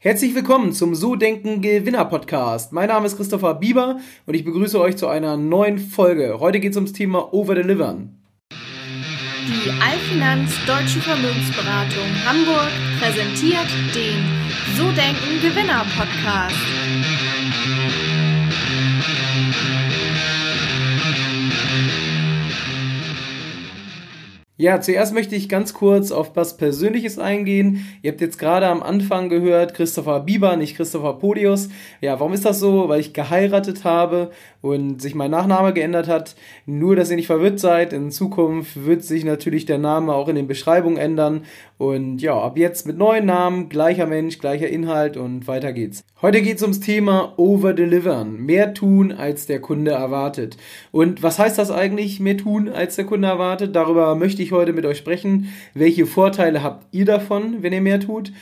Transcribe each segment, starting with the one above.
Herzlich willkommen zum So Denken Gewinner Podcast. Mein Name ist Christopher Bieber und ich begrüße euch zu einer neuen Folge. Heute geht es ums Thema Overdelivern. Die Allfinanz Deutsche Vermögensberatung Hamburg präsentiert den So Denken Gewinner Podcast. Ja, zuerst möchte ich ganz kurz auf was Persönliches eingehen. Ihr habt jetzt gerade am Anfang gehört, Christopher Bieber, nicht Christopher Podius. Ja, warum ist das so? Weil ich geheiratet habe und sich mein Nachname geändert hat. Nur, dass ihr nicht verwirrt seid. In Zukunft wird sich natürlich der Name auch in den Beschreibungen ändern. Und ja, ab jetzt mit neuen Namen, gleicher Mensch, gleicher Inhalt und weiter geht's. Heute geht's ums Thema Overdelivern. Mehr tun, als der Kunde erwartet. Und was heißt das eigentlich, mehr tun, als der Kunde erwartet? Darüber möchte ich heute mit euch sprechen. Welche Vorteile habt ihr davon, wenn ihr mehr tut?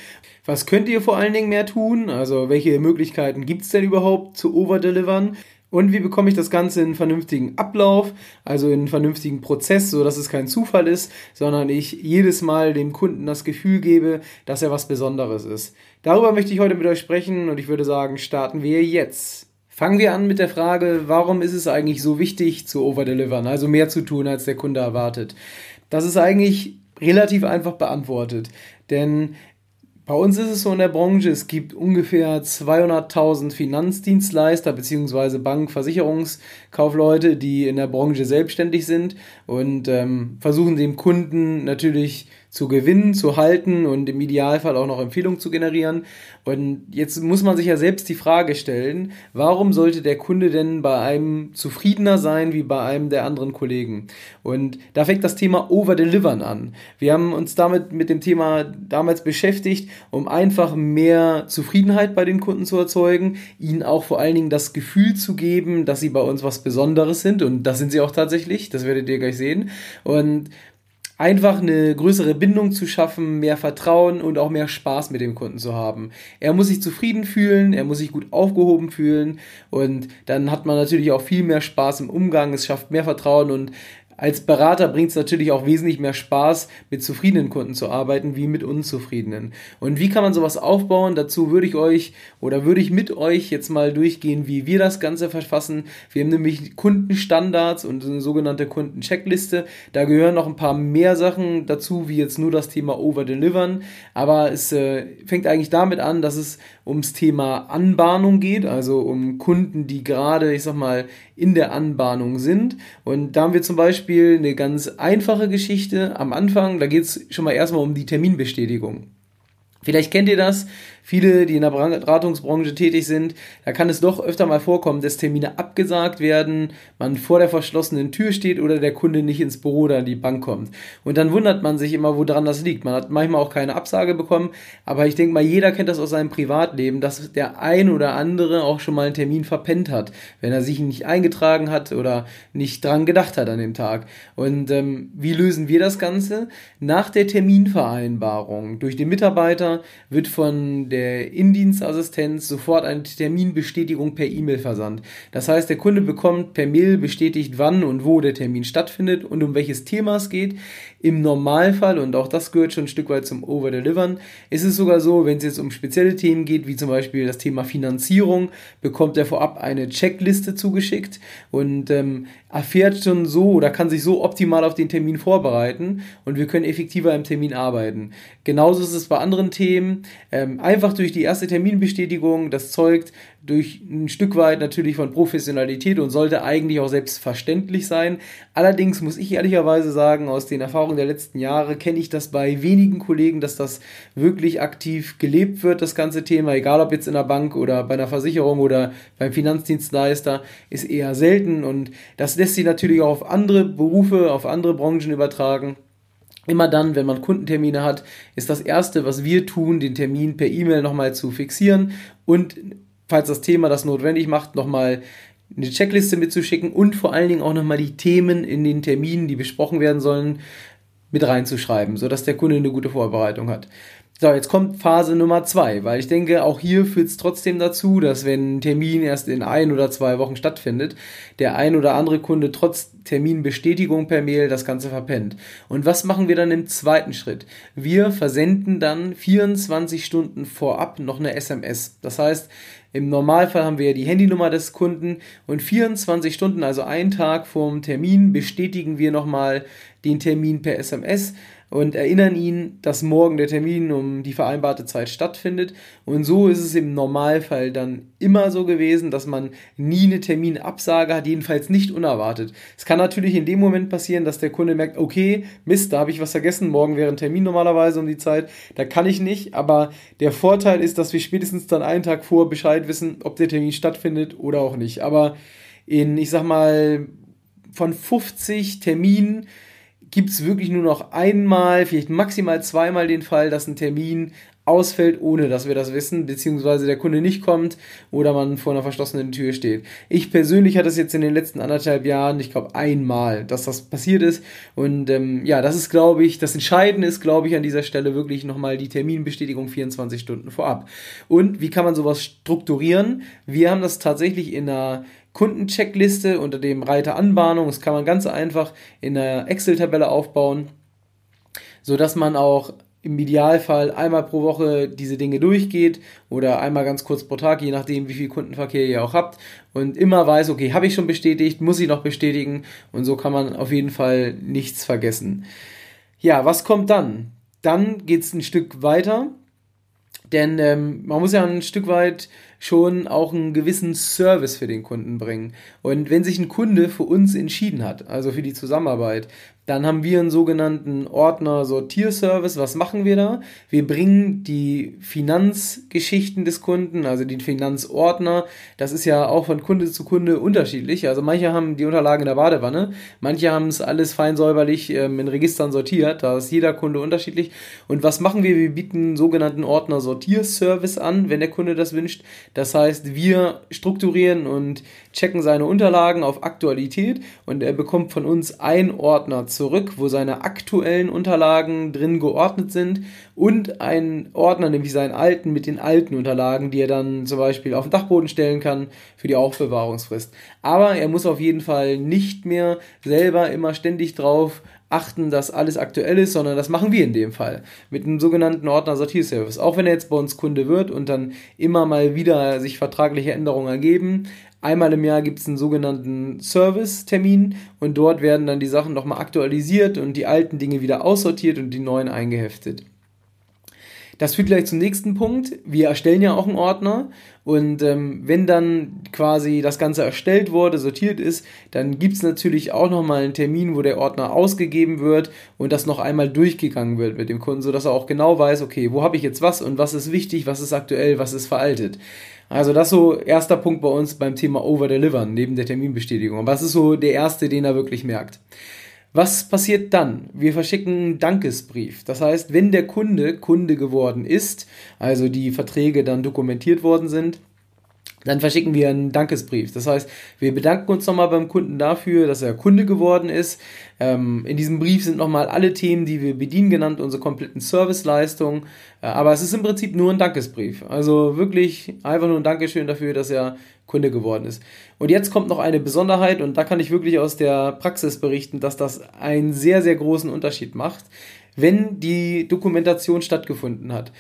Was könnt ihr vor allen Dingen mehr tun? Also welche Möglichkeiten gibt's denn überhaupt zu overdelivern? Und wie bekomme ich das Ganze in einen vernünftigen Ablauf, also in einen vernünftigen Prozess, so dass es kein Zufall ist, sondern ich jedes Mal dem Kunden das Gefühl gebe, dass er was Besonderes ist. Darüber möchte ich heute mit euch sprechen und ich würde sagen, starten wir jetzt. Fangen wir an mit der Frage, warum ist es eigentlich so wichtig zu overdelivern, also mehr zu tun, als der Kunde erwartet? Das ist eigentlich relativ einfach beantwortet, denn bei uns ist es so in der Branche, es gibt ungefähr 200.000 Finanzdienstleister bzw. Bank-, Versicherungskaufleute, die in der Branche selbstständig sind und ähm, versuchen dem Kunden natürlich zu gewinnen, zu halten und im Idealfall auch noch Empfehlungen zu generieren. Und jetzt muss man sich ja selbst die Frage stellen, warum sollte der Kunde denn bei einem zufriedener sein wie bei einem der anderen Kollegen? Und da fängt das Thema Overdelivern an. Wir haben uns damit mit dem Thema damals beschäftigt, um einfach mehr Zufriedenheit bei den Kunden zu erzeugen, ihnen auch vor allen Dingen das Gefühl zu geben, dass sie bei uns was Besonderes sind. Und das sind sie auch tatsächlich, das werdet ihr gleich sehen. Und einfach eine größere Bindung zu schaffen, mehr Vertrauen und auch mehr Spaß mit dem Kunden zu haben. Er muss sich zufrieden fühlen, er muss sich gut aufgehoben fühlen und dann hat man natürlich auch viel mehr Spaß im Umgang, es schafft mehr Vertrauen und als Berater bringt es natürlich auch wesentlich mehr Spaß, mit zufriedenen Kunden zu arbeiten, wie mit unzufriedenen. Und wie kann man sowas aufbauen? Dazu würde ich euch oder würde ich mit euch jetzt mal durchgehen, wie wir das Ganze verfassen. Wir haben nämlich Kundenstandards und eine sogenannte Kundencheckliste. Da gehören noch ein paar mehr Sachen dazu, wie jetzt nur das Thema Overdelivern. Aber es äh, fängt eigentlich damit an, dass es ums Thema Anbahnung geht, also um Kunden, die gerade, ich sag mal, in der Anbahnung sind. Und da haben wir zum Beispiel eine ganz einfache Geschichte am Anfang. Da geht es schon mal erstmal um die Terminbestätigung. Vielleicht kennt ihr das, viele, die in der Beratungsbranche tätig sind, da kann es doch öfter mal vorkommen, dass Termine abgesagt werden, man vor der verschlossenen Tür steht oder der Kunde nicht ins Büro oder in die Bank kommt. Und dann wundert man sich immer, woran das liegt. Man hat manchmal auch keine Absage bekommen, aber ich denke mal, jeder kennt das aus seinem Privatleben, dass der ein oder andere auch schon mal einen Termin verpennt hat, wenn er sich nicht eingetragen hat oder nicht dran gedacht hat an dem Tag. Und ähm, wie lösen wir das Ganze? Nach der Terminvereinbarung durch den Mitarbeiter wird von der der Indienstassistenz sofort eine Terminbestätigung per E-Mail versandt. Das heißt, der Kunde bekommt per Mail bestätigt, wann und wo der Termin stattfindet und um welches Thema es geht. Im Normalfall, und auch das gehört schon ein Stück weit zum Overdelivern, ist es sogar so, wenn es jetzt um spezielle Themen geht, wie zum Beispiel das Thema Finanzierung, bekommt er vorab eine Checkliste zugeschickt und ähm, erfährt schon so oder kann sich so optimal auf den Termin vorbereiten und wir können effektiver im Termin arbeiten. Genauso ist es bei anderen Themen. Ähm, einfach durch die erste Terminbestätigung, das zeugt durch ein Stück weit natürlich von Professionalität und sollte eigentlich auch selbstverständlich sein. Allerdings muss ich ehrlicherweise sagen, aus den Erfahrungen der letzten Jahre kenne ich das bei wenigen Kollegen, dass das wirklich aktiv gelebt wird, das ganze Thema, egal ob jetzt in der Bank oder bei einer Versicherung oder beim Finanzdienstleister, ist eher selten und das lässt sich natürlich auch auf andere Berufe, auf andere Branchen übertragen. Immer dann, wenn man Kundentermine hat, ist das Erste, was wir tun, den Termin per E-Mail nochmal zu fixieren und falls das Thema das notwendig macht, nochmal eine Checkliste mitzuschicken und vor allen Dingen auch nochmal die Themen in den Terminen, die besprochen werden sollen, mit reinzuschreiben, sodass der Kunde eine gute Vorbereitung hat. So, jetzt kommt Phase Nummer zwei, weil ich denke, auch hier führt es trotzdem dazu, dass wenn ein Termin erst in ein oder zwei Wochen stattfindet, der ein oder andere Kunde trotz Terminbestätigung per Mail das Ganze verpennt. Und was machen wir dann im zweiten Schritt? Wir versenden dann 24 Stunden vorab noch eine SMS. Das heißt, im Normalfall haben wir ja die Handynummer des Kunden und 24 Stunden, also einen Tag vorm Termin, bestätigen wir nochmal den Termin per SMS und erinnern ihn, dass morgen der Termin um die vereinbarte Zeit stattfindet. Und so ist es im Normalfall dann immer so gewesen, dass man nie eine Terminabsage hat, jedenfalls nicht unerwartet. Es kann natürlich in dem Moment passieren, dass der Kunde merkt, okay, Mist, da habe ich was vergessen, morgen wäre ein Termin normalerweise um die Zeit, da kann ich nicht, aber der Vorteil ist, dass wir spätestens dann einen Tag vor Bescheid wissen, ob der Termin stattfindet oder auch nicht. Aber in, ich sag mal, von 50 Terminen gibt es wirklich nur noch einmal, vielleicht maximal zweimal den Fall, dass ein Termin ausfällt, ohne dass wir das wissen, beziehungsweise der Kunde nicht kommt oder man vor einer verschlossenen Tür steht. Ich persönlich hatte es jetzt in den letzten anderthalb Jahren, ich glaube einmal, dass das passiert ist und ähm, ja, das ist, glaube ich, das Entscheidende ist, glaube ich, an dieser Stelle wirklich nochmal die Terminbestätigung 24 Stunden vorab. Und wie kann man sowas strukturieren? Wir haben das tatsächlich in einer Kundencheckliste unter dem Reiter Anbahnung. Das kann man ganz einfach in einer Excel-Tabelle aufbauen, sodass man auch im Idealfall einmal pro Woche diese Dinge durchgeht oder einmal ganz kurz pro Tag, je nachdem, wie viel Kundenverkehr ihr auch habt und immer weiß, okay, habe ich schon bestätigt, muss ich noch bestätigen und so kann man auf jeden Fall nichts vergessen. Ja, was kommt dann? Dann geht es ein Stück weiter, denn ähm, man muss ja ein Stück weit schon auch einen gewissen Service für den Kunden bringen. Und wenn sich ein Kunde für uns entschieden hat, also für die Zusammenarbeit, dann haben wir einen sogenannten Ordner Sortierservice. Was machen wir da? Wir bringen die Finanzgeschichten des Kunden, also den Finanzordner. Das ist ja auch von Kunde zu Kunde unterschiedlich. Also manche haben die Unterlagen in der Badewanne, manche haben es alles fein säuberlich ähm, in Registern sortiert. Da ist jeder Kunde unterschiedlich. Und was machen wir? Wir bieten einen sogenannten Ordner Sortierservice an, wenn der Kunde das wünscht. Das heißt, wir strukturieren und checken seine Unterlagen auf Aktualität und er bekommt von uns einen Ordner zurück, wo seine aktuellen Unterlagen drin geordnet sind und einen Ordner, nämlich seinen alten, mit den alten Unterlagen, die er dann zum Beispiel auf den Dachboden stellen kann für die Aufbewahrungsfrist. Aber er muss auf jeden Fall nicht mehr selber immer ständig drauf achten, dass alles aktuell ist, sondern das machen wir in dem Fall mit einem sogenannten Ordner-Sortierservice. Auch wenn er jetzt bei uns Kunde wird und dann immer mal wieder sich vertragliche Änderungen ergeben, Einmal im Jahr gibt es einen sogenannten Service-Termin und dort werden dann die Sachen nochmal aktualisiert und die alten Dinge wieder aussortiert und die neuen eingeheftet. Das führt gleich zum nächsten Punkt. Wir erstellen ja auch einen Ordner und ähm, wenn dann quasi das Ganze erstellt wurde, sortiert ist, dann gibt es natürlich auch nochmal einen Termin, wo der Ordner ausgegeben wird und das noch einmal durchgegangen wird mit dem Kunden, sodass er auch genau weiß, okay, wo habe ich jetzt was und was ist wichtig, was ist aktuell, was ist veraltet. Also das ist so erster Punkt bei uns beim Thema Over-Delivern, neben der Terminbestätigung. Was ist so der erste, den er wirklich merkt? Was passiert dann? Wir verschicken einen Dankesbrief. Das heißt, wenn der Kunde Kunde geworden ist, also die Verträge dann dokumentiert worden sind, dann verschicken wir einen Dankesbrief. Das heißt, wir bedanken uns nochmal beim Kunden dafür, dass er Kunde geworden ist. Ähm, in diesem Brief sind nochmal alle Themen, die wir bedienen, genannt, unsere kompletten Serviceleistungen. Äh, aber es ist im Prinzip nur ein Dankesbrief. Also wirklich einfach nur ein Dankeschön dafür, dass er Kunde geworden ist. Und jetzt kommt noch eine Besonderheit und da kann ich wirklich aus der Praxis berichten, dass das einen sehr, sehr großen Unterschied macht, wenn die Dokumentation stattgefunden hat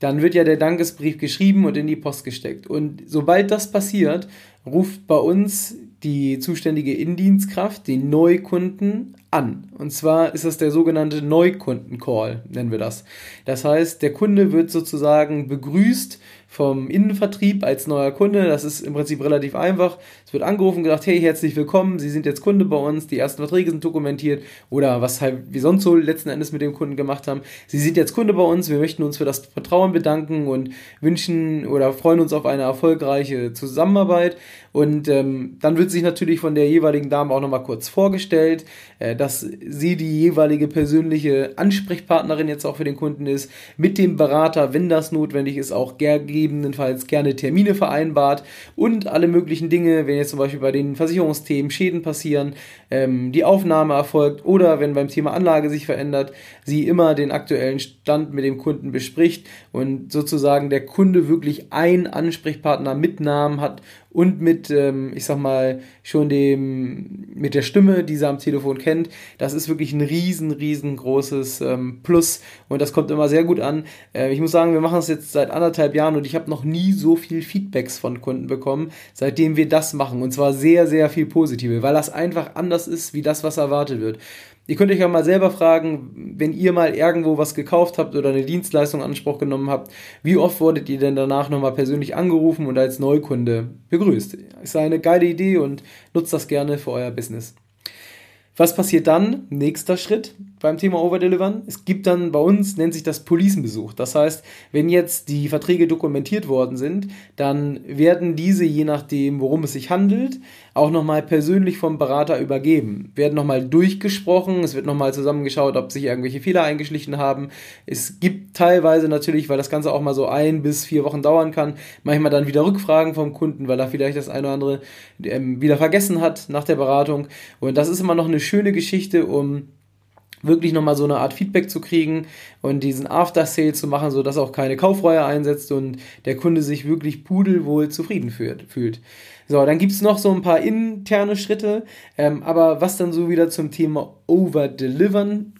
dann wird ja der Dankesbrief geschrieben und in die Post gesteckt. Und sobald das passiert, ruft bei uns die zuständige Indienstkraft den Neukunden an. Und zwar ist das der sogenannte Neukunden-Call, nennen wir das. Das heißt, der Kunde wird sozusagen begrüßt vom Innenvertrieb als neuer Kunde. Das ist im Prinzip relativ einfach. Wird angerufen und gesagt, hey, herzlich willkommen, Sie sind jetzt Kunde bei uns, die ersten Verträge sind dokumentiert oder was halt wir sonst so letzten Endes mit dem Kunden gemacht haben. Sie sind jetzt Kunde bei uns, wir möchten uns für das Vertrauen bedanken und wünschen oder freuen uns auf eine erfolgreiche Zusammenarbeit. Und ähm, dann wird sich natürlich von der jeweiligen Dame auch nochmal kurz vorgestellt, äh, dass sie die jeweilige persönliche Ansprechpartnerin jetzt auch für den Kunden ist, mit dem Berater, wenn das notwendig ist, auch gegebenenfalls gerne Termine vereinbart und alle möglichen Dinge, wenn jetzt zum Beispiel bei den Versicherungsthemen Schäden passieren, ähm, die Aufnahme erfolgt oder wenn beim Thema Anlage sich verändert, sie immer den aktuellen Stand mit dem Kunden bespricht und sozusagen der Kunde wirklich einen Ansprechpartner mit Namen hat und mit, ähm, ich sag mal, schon dem, mit der Stimme, die sie am Telefon kennt. Das ist wirklich ein riesen, riesengroßes ähm, Plus und das kommt immer sehr gut an. Äh, ich muss sagen, wir machen es jetzt seit anderthalb Jahren und ich habe noch nie so viel Feedbacks von Kunden bekommen, seitdem wir das machen und zwar sehr, sehr viel positive, weil das einfach anders ist, wie das, was erwartet wird. Ihr könnt euch ja mal selber fragen, wenn ihr mal irgendwo was gekauft habt oder eine Dienstleistung in Anspruch genommen habt, wie oft wurdet ihr denn danach nochmal persönlich angerufen und als Neukunde begrüßt? Ist eine geile Idee und nutzt das gerne für euer Business. Was passiert dann? Nächster Schritt beim Thema Overdelivern. Es gibt dann bei uns, nennt sich das Policenbesuch. Das heißt, wenn jetzt die Verträge dokumentiert worden sind, dann werden diese, je nachdem, worum es sich handelt, auch nochmal persönlich vom Berater übergeben. Werden nochmal durchgesprochen, es wird nochmal zusammengeschaut, ob sich irgendwelche Fehler eingeschlichen haben. Es gibt teilweise natürlich, weil das Ganze auch mal so ein bis vier Wochen dauern kann, manchmal dann wieder Rückfragen vom Kunden, weil er vielleicht das eine oder andere ähm, wieder vergessen hat nach der Beratung. Und das ist immer noch eine schöne Geschichte, um wirklich nochmal so eine Art Feedback zu kriegen und diesen After-Sale zu machen, sodass auch keine Kaufreue einsetzt und der Kunde sich wirklich pudelwohl zufrieden fühlt. So, dann gibt es noch so ein paar interne Schritte, ähm, aber was dann so wieder zum Thema Over-Delivern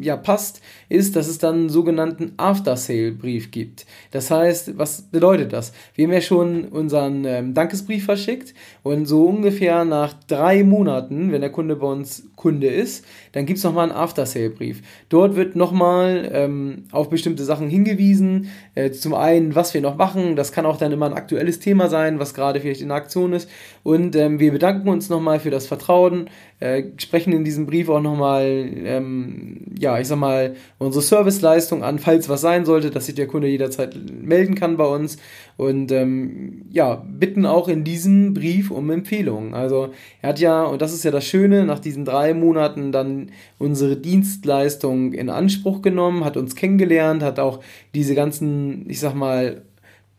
ja passt, ist, dass es dann einen sogenannten After-Sale-Brief gibt. Das heißt, was bedeutet das? Wir haben ja schon unseren ähm, Dankesbrief verschickt und so ungefähr nach drei Monaten, wenn der Kunde bei uns Kunde ist, dann gibt es nochmal einen After-Sale-Brief. Dort wird nochmal ähm, auf bestimmte Sachen hingewiesen. Äh, zum einen, was wir noch machen. Das kann auch dann immer ein aktuelles Thema sein, was gerade vielleicht in der Aktion ist. Und ähm, wir bedanken uns nochmal für das Vertrauen, äh, sprechen in diesem Brief auch nochmal, ähm, ja, ich sag mal, unsere Serviceleistung an, falls was sein sollte, dass sich der Kunde jederzeit melden kann bei uns. Und ähm, ja, bitten auch in diesem Brief um Empfehlungen. Also er hat ja, und das ist ja das Schöne, nach diesen drei Monaten dann unsere Dienstleistung in Anspruch genommen, hat uns kennengelernt, hat auch diese ganzen, ich sag mal,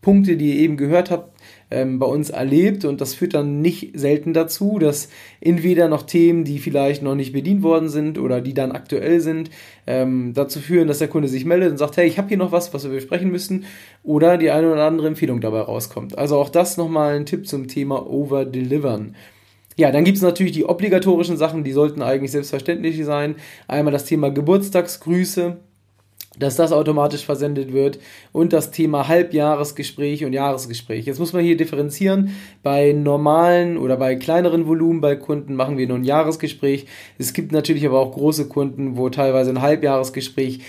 Punkte, die ihr eben gehört habt, ähm, bei uns erlebt und das führt dann nicht selten dazu, dass entweder noch Themen, die vielleicht noch nicht bedient worden sind oder die dann aktuell sind, ähm, dazu führen, dass der Kunde sich meldet und sagt, hey, ich habe hier noch was, was wir besprechen müssen oder die eine oder andere Empfehlung dabei rauskommt. Also auch das nochmal ein Tipp zum Thema Over-Delivern. Ja, dann gibt es natürlich die obligatorischen Sachen, die sollten eigentlich selbstverständlich sein. Einmal das Thema Geburtstagsgrüße dass das automatisch versendet wird und das Thema Halbjahresgespräch und Jahresgespräch. Jetzt muss man hier differenzieren. Bei normalen oder bei kleineren Volumen bei Kunden machen wir nur ein Jahresgespräch. Es gibt natürlich aber auch große Kunden, wo teilweise ein Halbjahresgespräch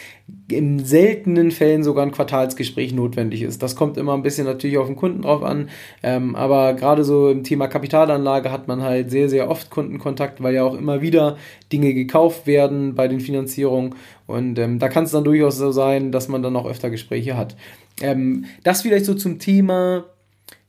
in seltenen Fällen sogar ein Quartalsgespräch notwendig ist. Das kommt immer ein bisschen natürlich auf den Kunden drauf an, ähm, aber gerade so im Thema Kapitalanlage hat man halt sehr, sehr oft Kundenkontakt, weil ja auch immer wieder Dinge gekauft werden bei den Finanzierungen und ähm, da kann es dann durchaus so sein, dass man dann auch öfter Gespräche hat. Ähm, das vielleicht so zum Thema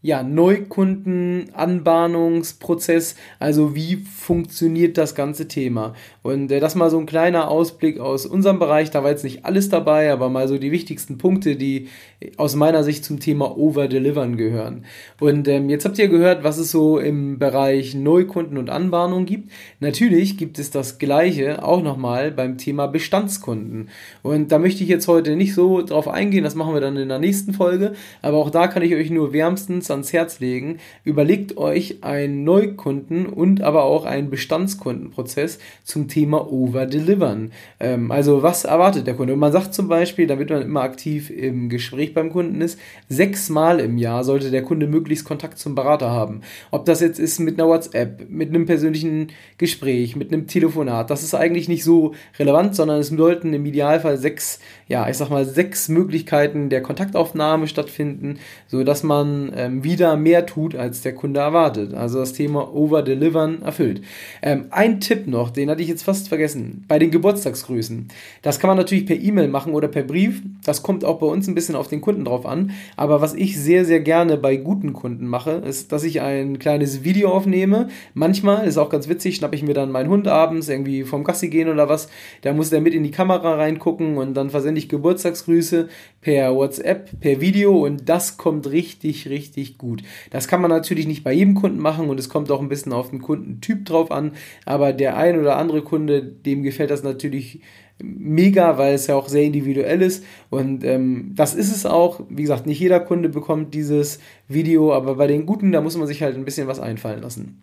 ja, Neukundenanbahnungsprozess, also wie funktioniert das ganze Thema. Und äh, das mal so ein kleiner Ausblick aus unserem Bereich, da war jetzt nicht alles dabei, aber mal so die wichtigsten Punkte, die aus meiner Sicht zum Thema Over-Delivern gehören. Und ähm, jetzt habt ihr gehört, was es so im Bereich Neukunden und Anbahnung gibt. Natürlich gibt es das Gleiche auch nochmal beim Thema Bestandskunden. Und da möchte ich jetzt heute nicht so drauf eingehen, das machen wir dann in der nächsten Folge, aber auch da kann ich euch nur wärmstens ans Herz legen. Überlegt euch einen Neukunden und aber auch einen Bestandskundenprozess zum Thema Over-Delivern. Ähm, also was erwartet der Kunde? Und man sagt zum Beispiel, damit man immer aktiv im Gespräch beim Kunden ist, sechsmal im Jahr sollte der Kunde möglichst Kontakt zum Berater haben. Ob das jetzt ist mit einer WhatsApp, mit einem persönlichen Gespräch, mit einem Telefonat, das ist eigentlich nicht so relevant, sondern es sollten im Idealfall sechs, ja, ich sag mal, sechs Möglichkeiten der Kontaktaufnahme stattfinden, so dass man ähm, wieder mehr tut, als der Kunde erwartet. Also das Thema Over-Delivern erfüllt. Ähm, ein Tipp noch, den hatte ich jetzt fast vergessen. Bei den Geburtstagsgrüßen. Das kann man natürlich per E-Mail machen oder per Brief. Das kommt auch bei uns ein bisschen auf den Kunden drauf an. Aber was ich sehr, sehr gerne bei guten Kunden mache, ist, dass ich ein kleines Video aufnehme. Manchmal, ist auch ganz witzig, schnappe ich mir dann meinen Hund abends irgendwie vom Gassi gehen oder was. Da muss der mit in die Kamera reingucken und dann versende ich Geburtstagsgrüße per WhatsApp, per Video und das kommt richtig, richtig gut. Das kann man natürlich nicht bei jedem Kunden machen und es kommt auch ein bisschen auf den Kundentyp drauf an, aber der ein oder andere Kunde, dem gefällt das natürlich mega, weil es ja auch sehr individuell ist und ähm, das ist es auch. Wie gesagt, nicht jeder Kunde bekommt dieses Video, aber bei den guten, da muss man sich halt ein bisschen was einfallen lassen.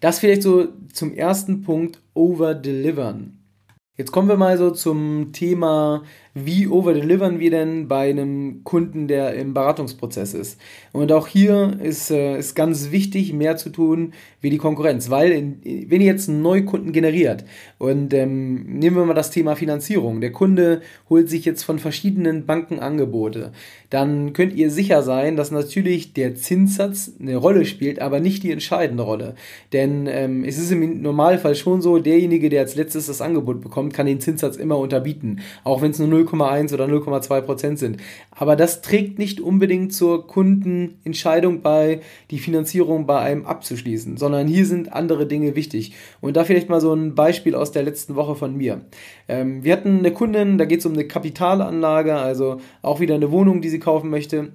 Das vielleicht so zum ersten Punkt, over-delivern. Jetzt kommen wir mal so zum Thema wie overdelivern wir denn bei einem Kunden, der im Beratungsprozess ist. Und auch hier ist, äh, ist ganz wichtig, mehr zu tun wie die Konkurrenz, weil in, wenn ihr jetzt einen Neukunden generiert und ähm, nehmen wir mal das Thema Finanzierung, der Kunde holt sich jetzt von verschiedenen Banken Angebote, dann könnt ihr sicher sein, dass natürlich der Zinssatz eine Rolle spielt, aber nicht die entscheidende Rolle. Denn ähm, es ist im Normalfall schon so, derjenige, der als letztes das Angebot bekommt, kann den Zinssatz immer unterbieten, auch wenn es nur 0,1 oder 0,2 Prozent sind. Aber das trägt nicht unbedingt zur Kundenentscheidung bei, die Finanzierung bei einem abzuschließen, sondern hier sind andere Dinge wichtig. Und da vielleicht mal so ein Beispiel aus der letzten Woche von mir. Ähm, wir hatten eine Kundin, da geht es um eine Kapitalanlage, also auch wieder eine Wohnung, die sie kaufen möchte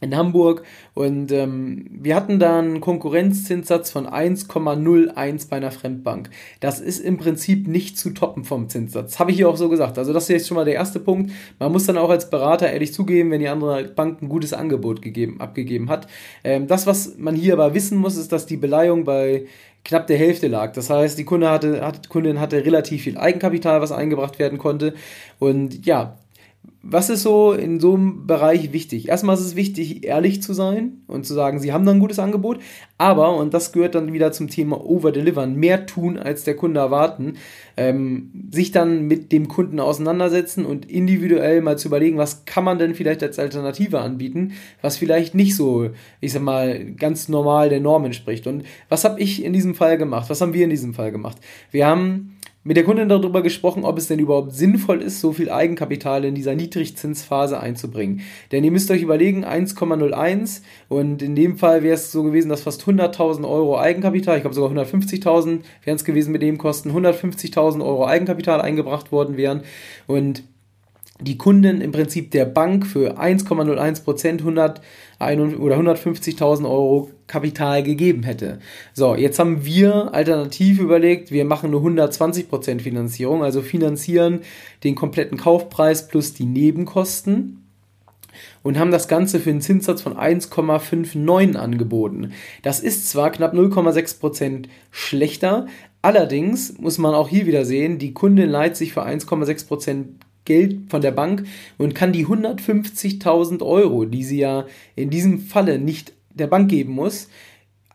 in Hamburg und ähm, wir hatten da einen Konkurrenzzinssatz von 1,01 bei einer Fremdbank. Das ist im Prinzip nicht zu toppen vom Zinssatz. Habe ich hier auch so gesagt. Also das ist jetzt schon mal der erste Punkt. Man muss dann auch als Berater ehrlich zugeben, wenn die andere Bank ein gutes Angebot gegeben, abgegeben hat. Ähm, das, was man hier aber wissen muss, ist, dass die Beleihung bei knapp der Hälfte lag. Das heißt, die Kunde hatte, hat, Kundin hatte relativ viel Eigenkapital, was eingebracht werden konnte. Und ja, was ist so in so einem Bereich wichtig? Erstmal ist es wichtig, ehrlich zu sein und zu sagen, sie haben da ein gutes Angebot, aber, und das gehört dann wieder zum Thema Overdelivern, mehr tun, als der Kunde erwarten, ähm, sich dann mit dem Kunden auseinandersetzen und individuell mal zu überlegen, was kann man denn vielleicht als Alternative anbieten, was vielleicht nicht so, ich sag mal, ganz normal der Norm entspricht. Und was habe ich in diesem Fall gemacht? Was haben wir in diesem Fall gemacht? Wir haben mit der Kundin darüber gesprochen, ob es denn überhaupt sinnvoll ist, so viel Eigenkapital in dieser Niedrigzinsphase einzubringen. Denn ihr müsst euch überlegen, 1,01 und in dem Fall wäre es so gewesen, dass fast 100.000 Euro Eigenkapital, ich glaube sogar 150.000 wären es gewesen mit dem Kosten, 150.000 Euro Eigenkapital eingebracht worden wären und die Kunden im Prinzip der Bank für 1,01 Prozent 100 oder 150.000 Euro Kapital gegeben hätte. So, jetzt haben wir alternativ überlegt, wir machen eine 120 Prozent Finanzierung, also finanzieren den kompletten Kaufpreis plus die Nebenkosten und haben das Ganze für einen Zinssatz von 1,59 angeboten. Das ist zwar knapp 0,6 Prozent schlechter, allerdings muss man auch hier wieder sehen, die Kundin leiht sich für 1,6 Prozent Geld von der Bank und kann die 150.000 Euro, die sie ja in diesem Falle nicht der Bank geben muss,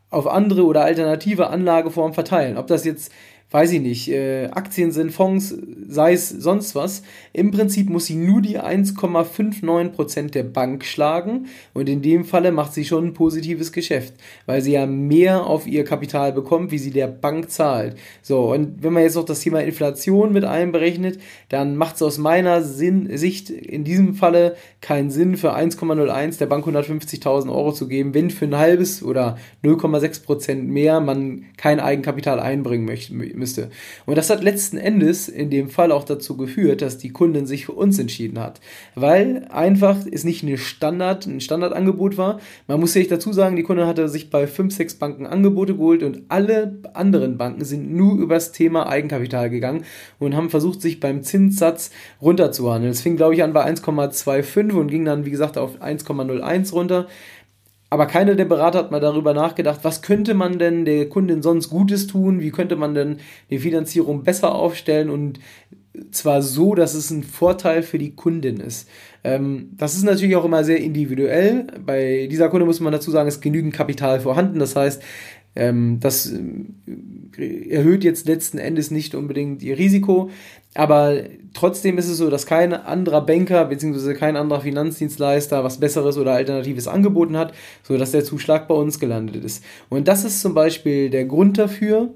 auf andere oder alternative Anlageformen verteilen. Ob das jetzt weiß ich nicht, äh, Aktien sind, Fonds, sei es sonst was. Im Prinzip muss sie nur die 1,59% der Bank schlagen und in dem Falle macht sie schon ein positives Geschäft, weil sie ja mehr auf ihr Kapital bekommt, wie sie der Bank zahlt. So, und wenn man jetzt noch das Thema Inflation mit einberechnet, dann macht es aus meiner Sinn, Sicht in diesem Falle keinen Sinn, für 1,01 der Bank 150.000 Euro zu geben, wenn für ein halbes oder 0,6% mehr man kein Eigenkapital einbringen möchte müsste. Und das hat letzten Endes in dem Fall auch dazu geführt, dass die Kundin sich für uns entschieden hat. Weil einfach es nicht eine Standard, ein Standardangebot war. Man muss sich dazu sagen, die Kundin hatte sich bei 5, 6 Banken Angebote geholt und alle anderen Banken sind nur über das Thema Eigenkapital gegangen und haben versucht, sich beim Zinssatz runterzuhandeln. Es fing, glaube ich, an bei 1,25 und ging dann, wie gesagt, auf 1,01 runter. Aber keiner der Berater hat mal darüber nachgedacht, was könnte man denn der Kundin sonst Gutes tun, wie könnte man denn die Finanzierung besser aufstellen und zwar so, dass es ein Vorteil für die Kundin ist. Ähm, das ist natürlich auch immer sehr individuell. Bei dieser Kunde muss man dazu sagen, ist genügend Kapital vorhanden. Das heißt, Ähm, das äh, erhöht jetzt letzten Endes nicht unbedingt ihr Risiko, aber trotzdem ist es so, dass kein anderer Banker bzw. kein anderer Finanzdienstleister was Besseres oder Alternatives angeboten hat, sodass der Zuschlag bei uns gelandet ist. Und das ist zum Beispiel der Grund dafür,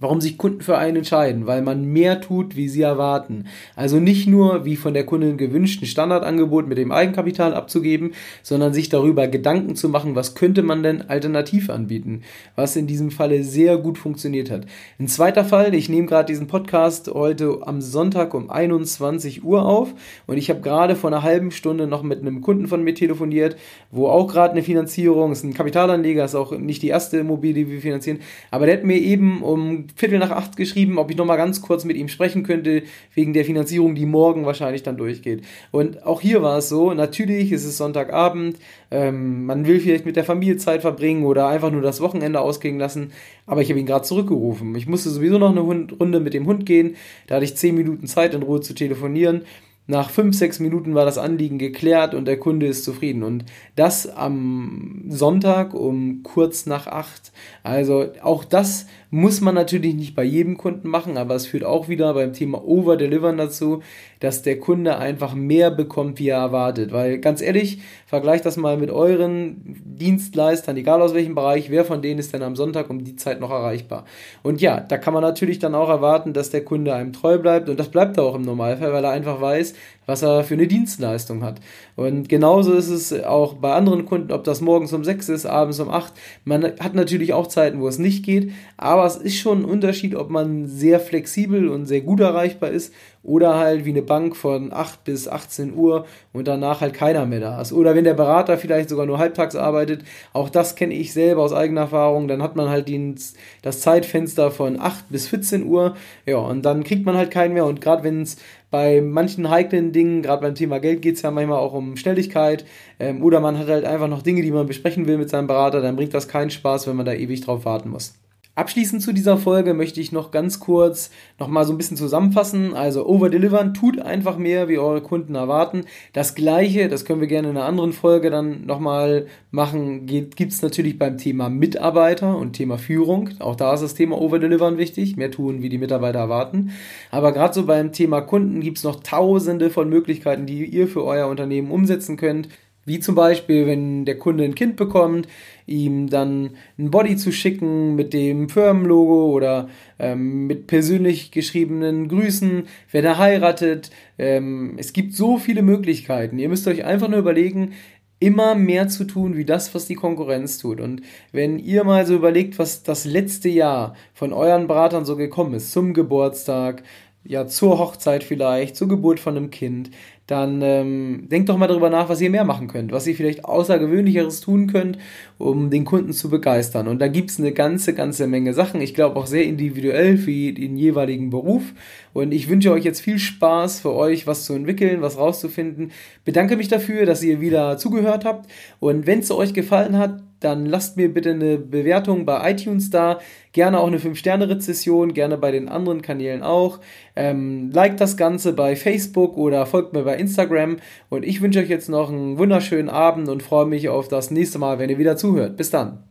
warum sich Kunden für einen entscheiden, weil man mehr tut, wie sie erwarten. Also nicht nur wie von der Kundin gewünscht ein Standardangebot mit dem Eigenkapital abzugeben, sondern sich darüber Gedanken zu machen, was könnte man denn alternativ anbieten, was in diesem Falle sehr gut funktioniert hat. Ein zweiter Fall, ich nehme gerade diesen Podcast heute am Sonntag um 21 Uhr auf und ich habe gerade vor einer halben Stunde noch mit einem Kunden von mir telefoniert, wo auch gerade eine Finanzierung, ist ein Kapitalanleger, ist auch nicht die erste Immobilie, die wir finanzieren, aber der hat mir eben um Viertel nach acht geschrieben, ob ich nochmal ganz kurz mit ihm sprechen könnte, wegen der Finanzierung, die morgen wahrscheinlich dann durchgeht. Und auch hier war es so, natürlich ist es Sonntagabend, ähm, man will vielleicht mit der Familie Zeit verbringen oder einfach nur das Wochenende ausgehen lassen, aber ich habe ihn gerade zurückgerufen. Ich musste sowieso noch eine Runde mit dem Hund gehen, da hatte ich zehn Minuten Zeit in Ruhe zu telefonieren. Nach fünf, sechs Minuten war das Anliegen geklärt und der Kunde ist zufrieden. Und das am Sonntag um kurz nach acht. Also auch das muss man natürlich nicht bei jedem Kunden machen, aber es führt auch wieder beim Thema Over-Delivern dazu, dass der Kunde einfach mehr bekommt, wie er erwartet. Weil ganz ehrlich, vergleicht das mal mit euren Dienstleistern, egal aus welchem Bereich, wer von denen ist denn am Sonntag um die Zeit noch erreichbar? Und ja, da kann man natürlich dann auch erwarten, dass der Kunde einem treu bleibt und das bleibt er auch im Normalfall, weil er einfach weiß, was er für eine Dienstleistung hat. Und genauso ist es auch bei anderen Kunden, ob das morgens um 6 ist, abends um 8. Man hat natürlich auch Zeiten, wo es nicht geht, aber es ist schon ein Unterschied, ob man sehr flexibel und sehr gut erreichbar ist oder halt wie eine Bank von 8 bis 18 Uhr und danach halt keiner mehr da ist. Oder wenn der Berater vielleicht sogar nur halbtags arbeitet, auch das kenne ich selber aus eigener Erfahrung, dann hat man halt den, das Zeitfenster von 8 bis 14 Uhr, ja, und dann kriegt man halt keinen mehr und gerade wenn es bei manchen heiklen Dingen, gerade beim Thema Geld geht es ja manchmal auch um Schnelligkeit ähm, oder man hat halt einfach noch Dinge, die man besprechen will mit seinem Berater, dann bringt das keinen Spaß, wenn man da ewig drauf warten muss. Abschließend zu dieser Folge möchte ich noch ganz kurz nochmal so ein bisschen zusammenfassen. Also overdelivern tut einfach mehr, wie eure Kunden erwarten. Das gleiche, das können wir gerne in einer anderen Folge dann nochmal machen, gibt es natürlich beim Thema Mitarbeiter und Thema Führung. Auch da ist das Thema overdelivern wichtig, mehr tun, wie die Mitarbeiter erwarten. Aber gerade so beim Thema Kunden gibt es noch tausende von Möglichkeiten, die ihr für euer Unternehmen umsetzen könnt. Wie zum Beispiel, wenn der Kunde ein Kind bekommt, ihm dann ein Body zu schicken mit dem Firmenlogo oder ähm, mit persönlich geschriebenen Grüßen, wenn er heiratet. Ähm, es gibt so viele Möglichkeiten. Ihr müsst euch einfach nur überlegen, immer mehr zu tun, wie das, was die Konkurrenz tut. Und wenn ihr mal so überlegt, was das letzte Jahr von euren Beratern so gekommen ist, zum Geburtstag, ja, zur Hochzeit vielleicht, zur Geburt von einem Kind, dann ähm, denkt doch mal darüber nach, was ihr mehr machen könnt, was ihr vielleicht Außergewöhnlicheres tun könnt, um den Kunden zu begeistern. Und da gibt es eine ganze, ganze Menge Sachen. Ich glaube auch sehr individuell für den jeweiligen Beruf. Und ich wünsche euch jetzt viel Spaß für euch, was zu entwickeln, was rauszufinden. Bedanke mich dafür, dass ihr wieder zugehört habt. Und wenn es euch gefallen hat, dann lasst mir bitte eine Bewertung bei iTunes da. Gerne auch eine 5-Sterne-Rezession, gerne bei den anderen Kanälen auch. Ähm, liked das Ganze bei Facebook oder folgt mir bei Instagram. Und ich wünsche euch jetzt noch einen wunderschönen Abend und freue mich auf das nächste Mal, wenn ihr wieder zuhört. Bis dann.